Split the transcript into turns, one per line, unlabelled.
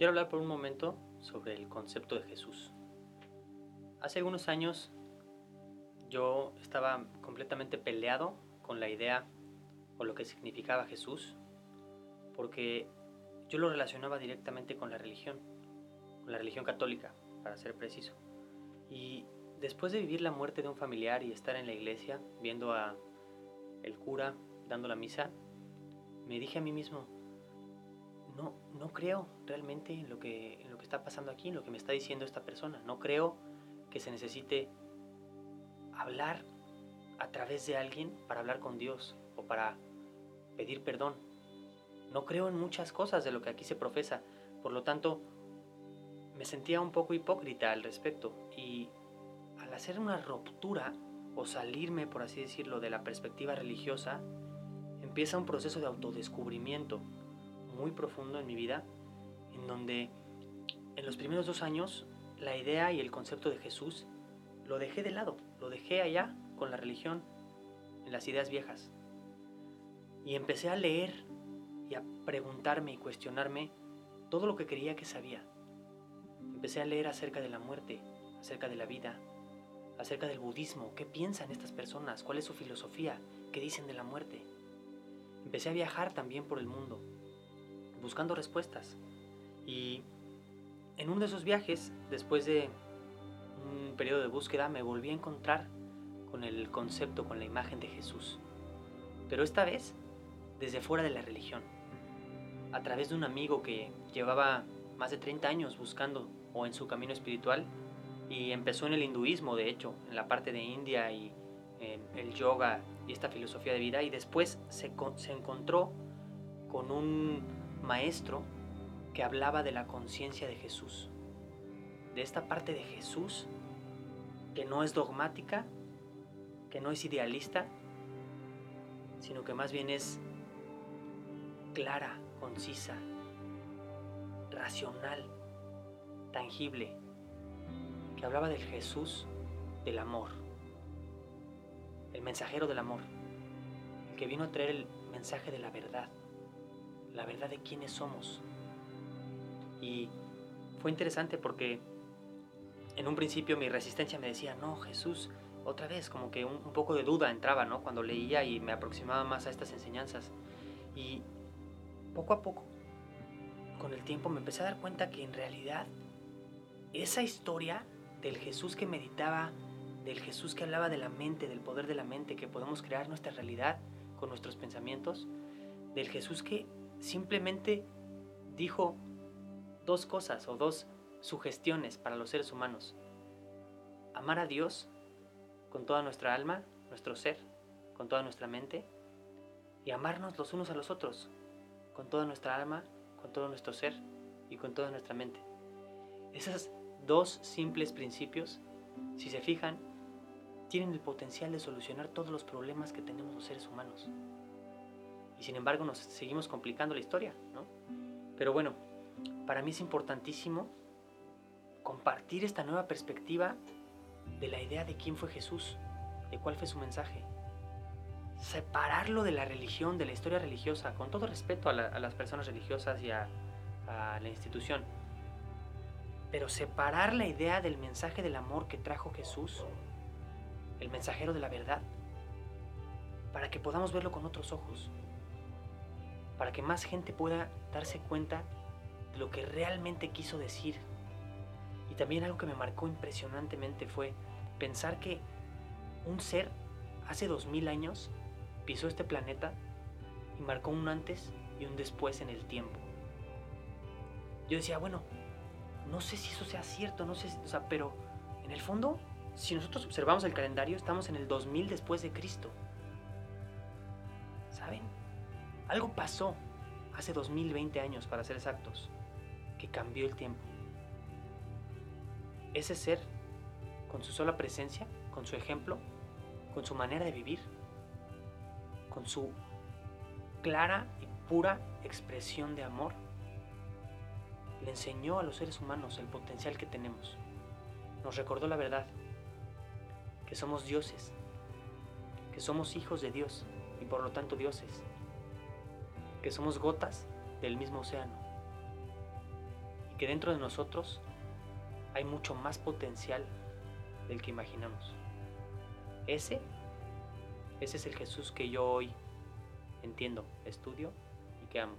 Quiero hablar por un momento sobre el concepto de Jesús. Hace algunos años yo estaba completamente peleado con la idea o lo que significaba Jesús, porque yo lo relacionaba directamente con la religión, con la religión católica, para ser preciso. Y después de vivir la muerte de un familiar y estar en la iglesia, viendo a el cura dando la misa, me dije a mí mismo, no, no creo realmente en lo, que, en lo que está pasando aquí, en lo que me está diciendo esta persona. No creo que se necesite hablar a través de alguien para hablar con Dios o para pedir perdón. No creo en muchas cosas de lo que aquí se profesa. Por lo tanto, me sentía un poco hipócrita al respecto. Y al hacer una ruptura o salirme, por así decirlo, de la perspectiva religiosa, empieza un proceso de autodescubrimiento muy profundo en mi vida, en donde en los primeros dos años la idea y el concepto de Jesús lo dejé de lado, lo dejé allá con la religión, en las ideas viejas. Y empecé a leer y a preguntarme y cuestionarme todo lo que creía que sabía. Empecé a leer acerca de la muerte, acerca de la vida, acerca del budismo, qué piensan estas personas, cuál es su filosofía, qué dicen de la muerte. Empecé a viajar también por el mundo, buscando respuestas. Y en uno de esos viajes, después de un periodo de búsqueda, me volví a encontrar con el concepto, con la imagen de Jesús. Pero esta vez desde fuera de la religión. A través de un amigo que llevaba más de 30 años buscando o en su camino espiritual y empezó en el hinduismo, de hecho, en la parte de India y en el yoga y esta filosofía de vida y después se, se encontró con un maestro que hablaba de la conciencia de Jesús, de esta parte de Jesús que no es dogmática, que no es idealista, sino que más bien es clara, concisa, racional, tangible, que hablaba del Jesús del amor, el mensajero del amor, el que vino a traer el mensaje de la verdad, la verdad de quiénes somos. Y fue interesante porque en un principio mi resistencia me decía, no, Jesús, otra vez, como que un, poco de duda entraba, ¿no? Cuando leía y me aproximaba más a estas enseñanzas. Y poco a poco, con el tiempo, me empecé a dar cuenta que en realidad esa historia del Jesús que meditaba, del Jesús que hablaba de la mente, del poder de la mente, que podemos crear nuestra realidad con nuestros pensamientos, del Jesús que simplemente dijo dos cosas o dos sugestiones para los seres humanos. Amar a Dios con toda nuestra alma, nuestro ser, con toda nuestra mente, y amarnos los unos a los otros, con toda nuestra alma, con todo nuestro ser y con toda nuestra mente. Esos dos simples principios, si se fijan, tienen el potencial de solucionar todos los problemas que tenemos los seres humanos. Y sin embargo nos seguimos complicando la historia, ¿no? Pero bueno, para mí es importantísimo compartir esta nueva perspectiva de la idea de quién fue Jesús, de cuál fue su mensaje, separarlo de la religión, de la historia religiosa, con todo respeto a, las personas religiosas y a, a la institución. Pero separar la idea del mensaje del amor que trajo Jesús, el mensajero de la verdad, para que podamos verlo con otros ojos, para que más gente pueda darse cuenta de lo que realmente quiso decir. Y también algo que me marcó impresionantemente fue pensar que un ser hace dos mil años pisó este planeta y marcó un antes y un después en el tiempo. Yo decía, bueno, no sé si eso sea cierto, no sé, o sea, pero en el fondo, si nosotros observamos el calendario, estamos en el 2000 después de Cristo. Algo pasó hace 2020 años, para ser exactos, que cambió el tiempo. Ese ser, con su sola presencia, con su ejemplo, con su manera de vivir, con su clara y pura expresión de amor, le enseñó a los seres humanos el potencial que tenemos. Nos recordó la verdad, que somos dioses, que somos hijos de Dios y por lo tanto dioses, que somos gotas del mismo océano que dentro de nosotros hay mucho más potencial del que imaginamos. Ese, ese es el Jesús que yo hoy entiendo, estudio y que amo.